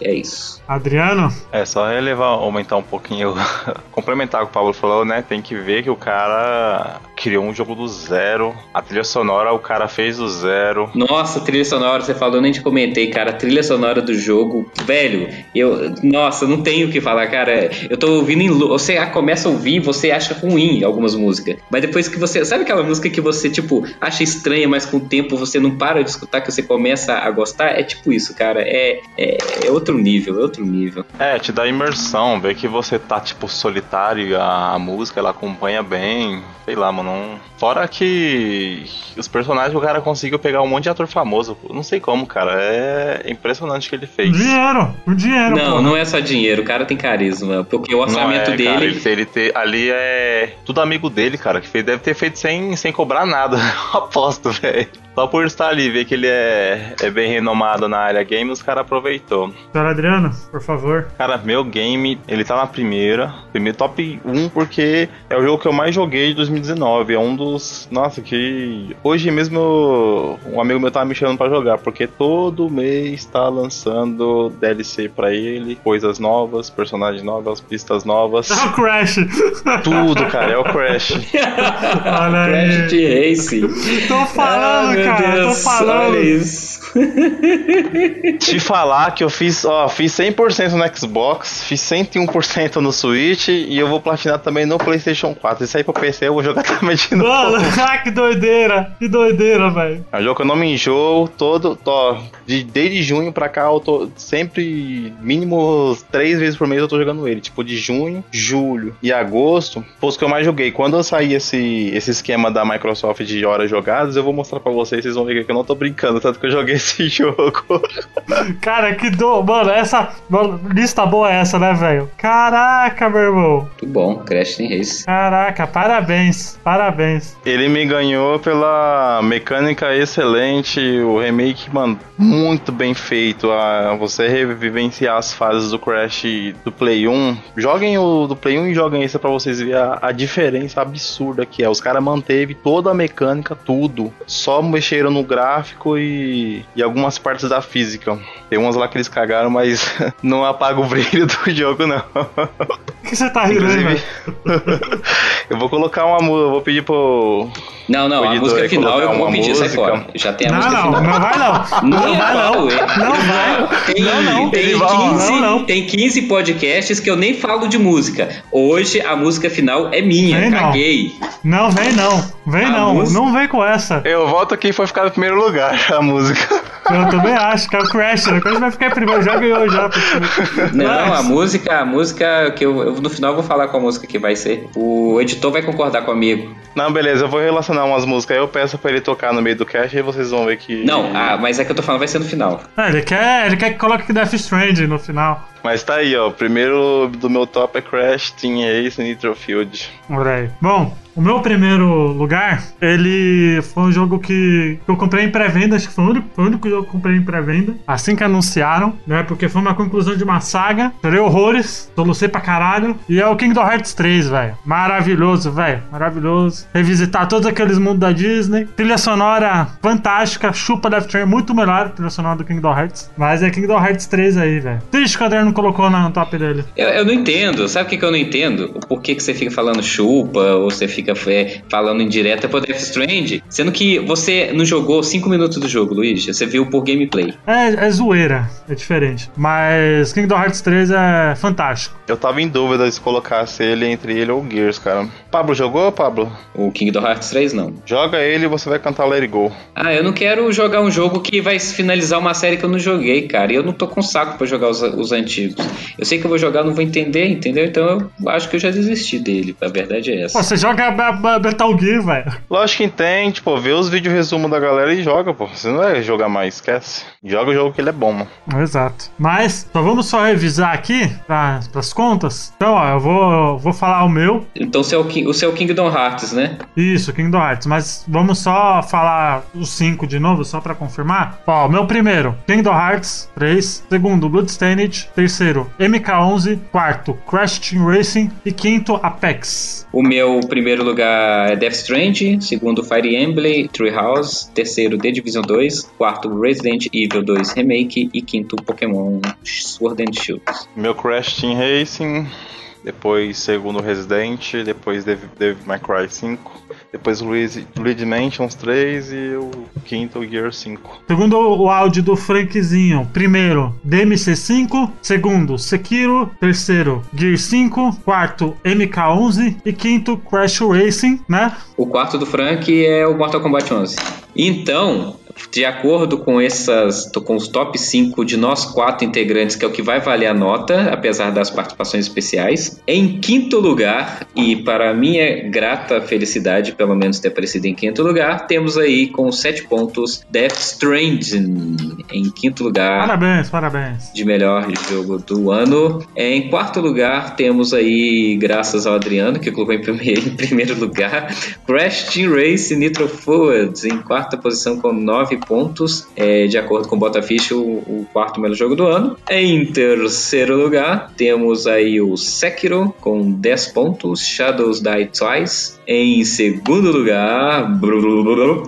E é isso. Adriano? É, só relevar, aumentar um pouquinho, complementar o que o Pablo falou, né? Tem que ver que o cara criou um jogo do zero. A trilha sonora o cara fez do zero. Nossa, trilha sonora, você falou, nem te comentei, cara. A trilha sonora do jogo, velho, eu. Nossa, não tenho o que falar, cara. Eu tô ouvindo em. Você começa a ouvir você acha ruim algumas músicas. Mas depois que você. Sabe aquela música que você, tipo, acha estranha, mas com o tempo você não para de escutar, que você começa a gostar? É tipo isso, cara. É, é, é outro nível, é outro outro nível. É, te dá imersão, ver que você tá, tipo, solitário, a, a música ela acompanha bem, sei lá, mano. Não... Fora que os personagens o cara conseguiu pegar um monte de ator famoso. Não sei como, cara. É impressionante o que ele fez. Dinheiro! O dinheiro, Não, porra. não é só dinheiro. O cara tem carisma. Porque o orçamento é, dele. Cara, ele, ele ter, ali é tudo amigo dele, cara. Que fez, deve ter feito sem, sem cobrar nada. Aposto, velho. Só por estar ali, ver que ele é, é bem renomado na área game, os caras aproveitou. Senhor Adriano, por favor. Cara, meu game, ele tá na primeira. Primeiro top 1, porque é o jogo que eu mais joguei de 2019. É um dos. Nossa, que. Hoje mesmo um amigo meu tava me chamando pra jogar, porque todo mês tá lançando DLC pra ele, coisas novas, personagens novas, pistas novas. É o Crash! Tudo, cara, é o Crash. Olha aí. Crash de Race. Tô falando, ah, cara, Deus, tô falando. Isso. Te falar que eu fiz, ó, fiz 100% no Xbox, fiz 101% no Switch e eu vou platinar também no PlayStation 4. Isso aí pro PC eu vou jogar também de novo. Mano, ah, que doideira, que doideira, velho. É um jogo que eu não me enjoo, todo, tô, de, desde junho pra cá eu tô sempre, mínimo três vezes por mês eu tô jogando ele. Tipo, de junho, julho e agosto, foi os que eu mais joguei. Quando eu sair esse, esse esquema da Microsoft de horas jogadas, eu vou mostrar pra vocês, vocês vão ver que eu não tô brincando, tanto que eu joguei esse jogo. Cara, que do. Mano, essa. Lista boa é essa, né, velho? Caraca, meu irmão. Muito bom, Crash Team Race. Caraca, parabéns. Parabéns. Ele me ganhou pela mecânica excelente, o remake, mano, muito bem feito. A, você revivenciar as fases do Crash do Play 1. Joguem o do Play 1 e joguem esse pra vocês verem a, a diferença absurda que é. Os caras manteve toda a mecânica, tudo. Só mexeram no gráfico e e algumas partes da física. Tem umas lá que eles cagaram, mas não apaga o brilho do jogo, não. O que você tá rindo, Inclusive, eu vou colocar uma música, eu vou pedir pro. Não, não, a música final eu vou pedir, sai fora. Já tem a não, música não, final. Não vai não. Não, não vai não. Não vai. Tem, não, não. Tem, 15, não, não. tem 15 podcasts que eu nem falo de música. Hoje a música final é minha. Vem, Caguei. Não, vem não. Vem A não, música- não vem com essa. Eu volto aqui e foi ficar no primeiro lugar a música. Eu também acho que é o Crash, né? O Crash vai ficar em primeiro, já ganhou já. Não, Mas- a música, a música que eu, eu no final vou falar qual a música que vai ser. O editor vai concordar comigo. Não, beleza, eu vou relacionar umas músicas aí, eu peço pra ele tocar no meio do cast e vocês vão ver que. Não, ah, mas é que eu tô falando vai ser no final. É, ele quer, ele quer que coloque Death Stranding no final. Mas tá aí, ó. O primeiro do meu top é Crash, Team Ace e Nitro Field. Olha aí. Bom, o meu primeiro lugar, ele foi um jogo que, que eu comprei em pré-venda, acho que foi o, único, foi o único jogo que eu comprei em pré-venda, assim que anunciaram, né? Porque foi uma conclusão de uma saga, chorei horrores, solucei pra caralho, e é o Kingdom Hearts 3, velho. Maravilhoso, velho. Maravilhoso. Revisitar todos aqueles mundos da Disney. Trilha sonora fantástica, chupa Death Train, muito melhor trilha sonora do Kingdom Hearts. Mas é Kingdom Hearts 3 aí, velho. Triste que o Adriano não colocou no top dele. Eu, eu não entendo, sabe o que, que eu não entendo? O porquê que você fica falando chupa, ou você fica é, falando indireta pro Death Strand, sendo que você não jogou 5 minutos do jogo, Luiz, você viu por gameplay. É, é zoeira, é diferente. Mas Kingdom Hearts 3 é fantástico. Eu tava em dúvida se colocasse ele entre ele ou o Gears, cara. Pablo jogou, Pablo? O Kingdom Hearts 3 não. Joga ele e você vai cantar Let It Go. Ah, eu não quero jogar um jogo que vai finalizar uma série que eu não joguei, cara. E eu não tô com saco pra jogar os, os antigos. Eu sei que eu vou jogar, não vou entender, entendeu? Então eu acho que eu já desisti dele. A verdade é essa. Pô, você joga Metal Gear, velho. Lógico que tem, tipo, vê os vídeos resumo da galera e joga, pô. Você não vai jogar mais, esquece. Joga o jogo que ele é bom, mano. Exato. Mas, só vamos só revisar aqui pra, pras contas. Então, ó, eu vou, vou falar o meu. Então o seu, Ki- o seu Kingdom Hearts, né? Isso, Kingdom Hearts. Mas vamos só falar os cinco de novo, só pra confirmar. Ó, o meu primeiro, Kingdom Hearts 3. Segundo, Bloodstained. Terceiro, MK11. Quarto, Crash Team Racing. E quinto, Apex. O meu primeiro lugar é Death Strand, segundo Fire Emblem, Treehouse, terceiro The Division 2, quarto Resident Evil 2 Remake e quinto Pokémon Sword and Shield. Meu Crash Team Racing, depois segundo Resident, depois Devil Devil May Cry 5, depois Luigi, Luigi Mansions 3 e o quinto Gear 5. Segundo o áudio do Frankzinho, primeiro DMC5, segundo Sekiro, terceiro Gear 5, quarto MK11 e quinto Crash Racing, né? O quarto do Frank é o Mortal Kombat 11. Então, de acordo com essas, com os top 5 de nós quatro integrantes, que é o que vai valer a nota, apesar das participações especiais, em quinto lugar, e para minha grata felicidade, pelo menos ter aparecido em quinto lugar, temos aí com 7 pontos Death Stranding em quinto lugar Parabéns, parabéns. de melhor jogo do ano. Em quarto lugar, temos aí, graças ao Adriano, que colocou em primeiro, em primeiro lugar, Crash Team Race Nitro Forwards, em quarta posição com 9 pontos, é, de acordo com o Botafish, o, o quarto melhor jogo do ano. Em terceiro lugar, temos aí o Sekiro, com 10 pontos, Shadows Die Twice. Em segundo lugar,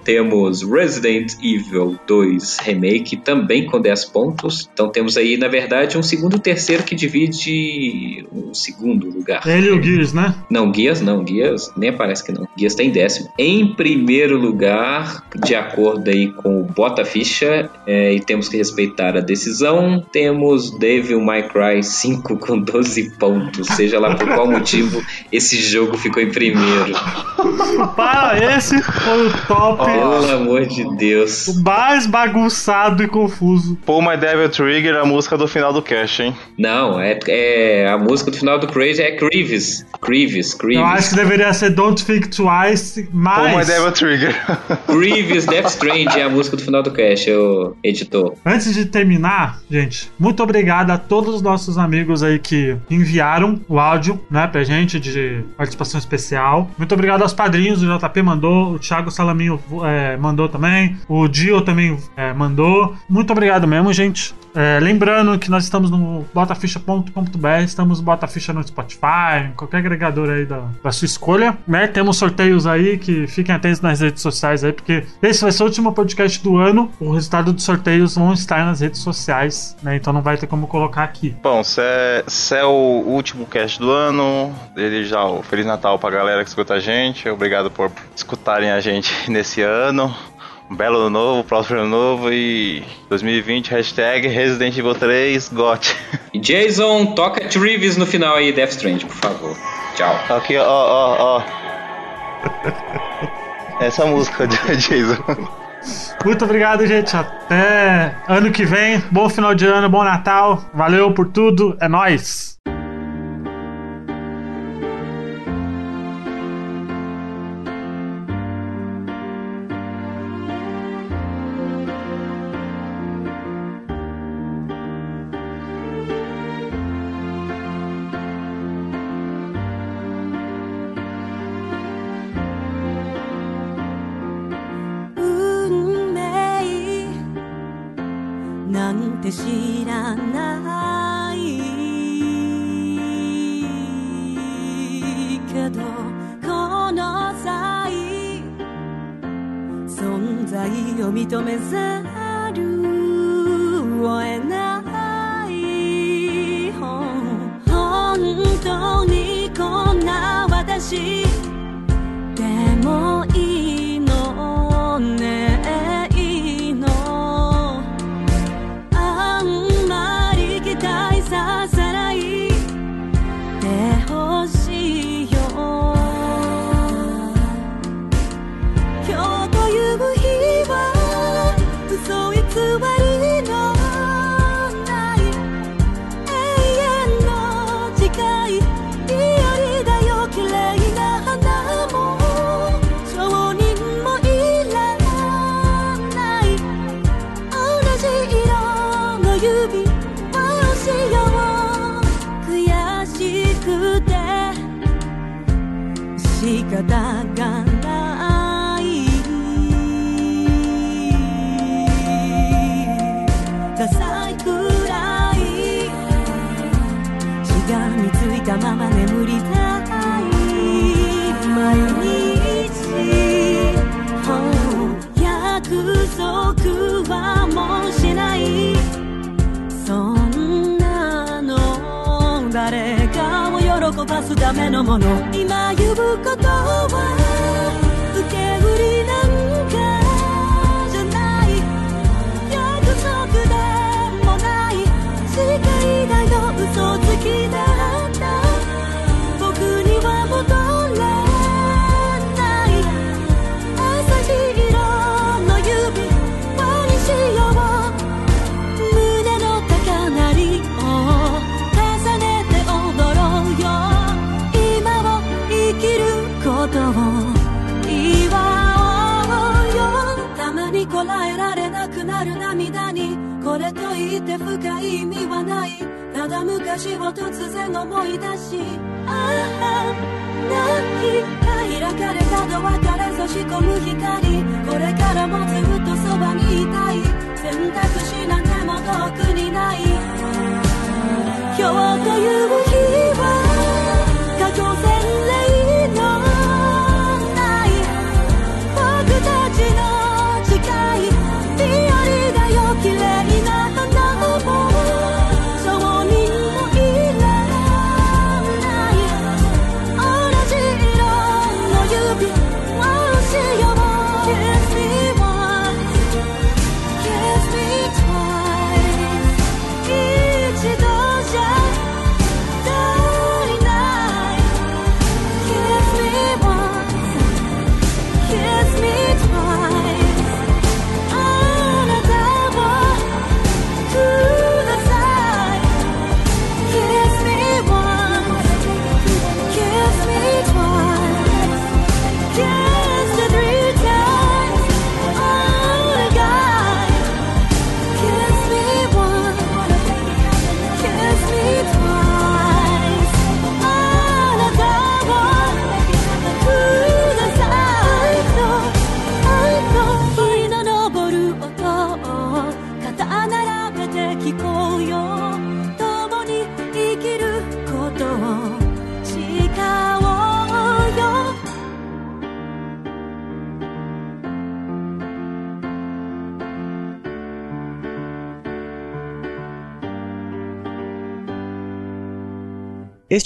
temos Resident Evil 2 Remake, também com 10 pontos. Então temos aí, na verdade, um segundo e terceiro que divide um segundo lugar. Ele e o Gears, né? Não, Guias não, Guias nem aparece que não. Guias tá em décimo. Em primeiro lugar, de acordo aí com o Bota Ficha, é, e temos que respeitar a decisão, temos Devil May Cry 5 com 12 pontos. Seja lá por qual motivo esse jogo ficou em primeiro. Para, esse foi o top. Pelo amor de Deus. O mais bagunçado e confuso. Pull My Devil Trigger, a música do final do cast, hein? Não, é, é a música do final do Crazy é Creeves. Creeves, Eu acho que Creeves. deveria ser Don't Think Twice, Pull My mas Devil Trigger. Creeves Death Strange é a música do final do cast, o editor. antes de terminar, gente, muito obrigado a todos os nossos amigos aí que enviaram o áudio, né, pra gente de participação especial. Muito obrigado aos padrinhos, o JP mandou, o Thiago Salaminho é, mandou também, o Dio também é, mandou. Muito obrigado mesmo, gente. É, lembrando que nós estamos no botaficha.com.br, estamos no Botaficha no Spotify, em qualquer agregador aí da, da sua escolha, né? Temos sorteios aí que fiquem atentos nas redes sociais aí, porque esse vai ser o último podcast do ano. O resultado dos sorteios vão estar nas redes sociais, né? Então não vai ter como colocar aqui. Bom, se é, se é o último cast do ano, desde já Feliz Natal pra galera que escuta a gente. Obrigado por escutarem a gente nesse ano um belo ano novo, próximo ano novo e 2020, hashtag Resident Evil 3 GOT. Jason, toca Trivis no final aí, Death Strange, por favor. Tchau. Aqui, ó, ó, ó. É essa música de Jason. Muito obrigado, gente. Até ano que vem. Bom final de ano, bom Natal. Valeu por tudo. É nóis. verdad. かすためのもの。今呼ぶことはを突然思い出しああ泣き開かれたドアから差し込む光。これからもずっとそばにいたい。選択肢なんても遠くにない。